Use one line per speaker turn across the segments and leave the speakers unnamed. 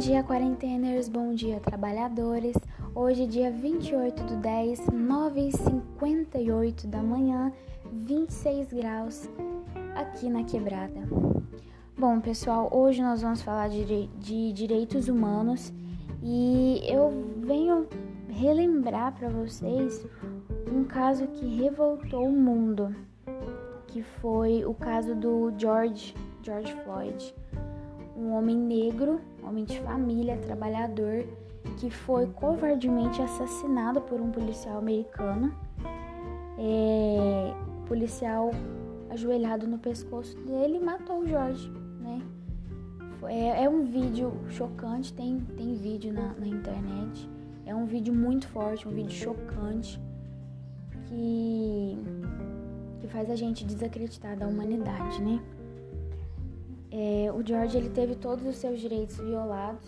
dia, quarenteners, bom dia, trabalhadores. Hoje, dia 28 do 10, 9h58 da manhã, 26 graus aqui na quebrada. Bom, pessoal, hoje nós vamos falar de, de direitos humanos e eu venho relembrar para vocês um caso que revoltou o mundo, que foi o caso do George, George Floyd um homem negro, homem de família, trabalhador, que foi covardemente assassinado por um policial americano. É, o policial ajoelhado no pescoço dele matou o Jorge, né? É, é um vídeo chocante, tem, tem vídeo na, na internet. É um vídeo muito forte, um vídeo chocante que, que faz a gente desacreditar da humanidade, né? É, o George ele teve todos os seus direitos violados,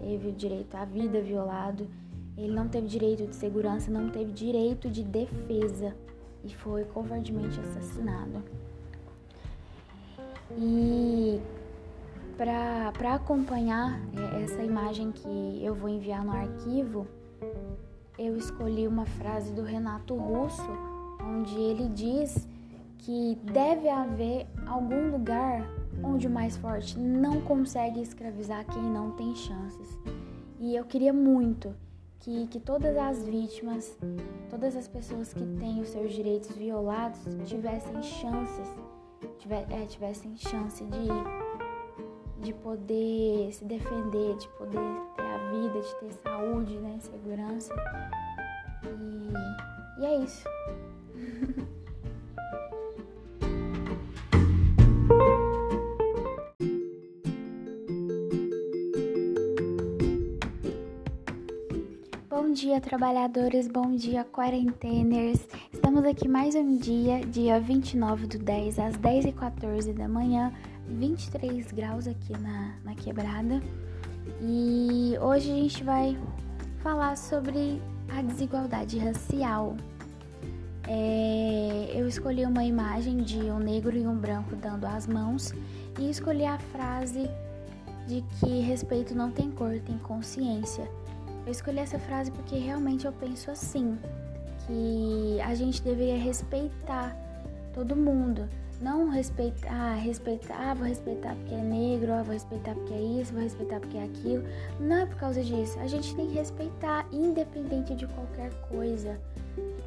teve o direito à vida violado, ele não teve direito de segurança, não teve direito de defesa. E foi covardemente assassinado. E para acompanhar é, essa imagem que eu vou enviar no arquivo, eu escolhi uma frase do Renato Russo, onde ele diz que deve haver algum lugar onde o mais forte não consegue escravizar quem não tem chances. E eu queria muito que, que todas as vítimas, todas as pessoas que têm os seus direitos violados tivessem chances, é, tivessem chance de, de poder se defender, de poder ter a vida, de ter saúde, né, segurança. E, e é isso. Bom dia, trabalhadores, bom dia, quarenteners. Estamos aqui mais um dia, dia 29 do 10, às 10h14 da manhã, 23 graus aqui na, na quebrada. E hoje a gente vai falar sobre a desigualdade racial. É, eu escolhi uma imagem de um negro e um branco dando as mãos e escolhi a frase de que respeito não tem cor, tem consciência. Eu escolhi essa frase porque realmente eu penso assim, que a gente deveria respeitar todo mundo. Não respeitar, ah, respeitar, ah, vou respeitar porque é negro, ah, vou respeitar porque é isso, vou respeitar porque é aquilo. Não é por causa disso. A gente tem que respeitar, independente de qualquer coisa.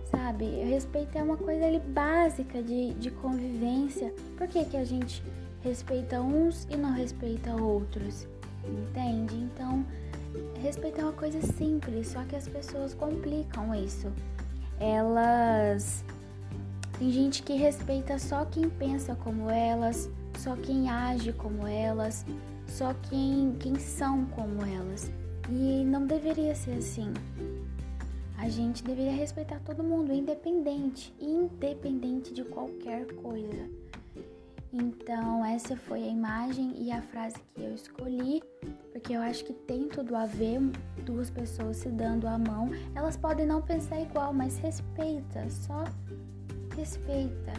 Sabe? Respeito é uma coisa ali básica de, de convivência. Por que, que a gente respeita uns e não respeita outros? Entende? Então, Respeitar é uma coisa simples, só que as pessoas complicam isso. Elas. Tem gente que respeita só quem pensa como elas, só quem age como elas, só quem, quem são como elas. E não deveria ser assim. A gente deveria respeitar todo mundo, independente, independente de qualquer coisa. Então, essa foi a imagem e a frase que eu escolhi, porque eu acho que tem tudo a ver duas pessoas se dando a mão. Elas podem não pensar igual, mas respeita, só respeita.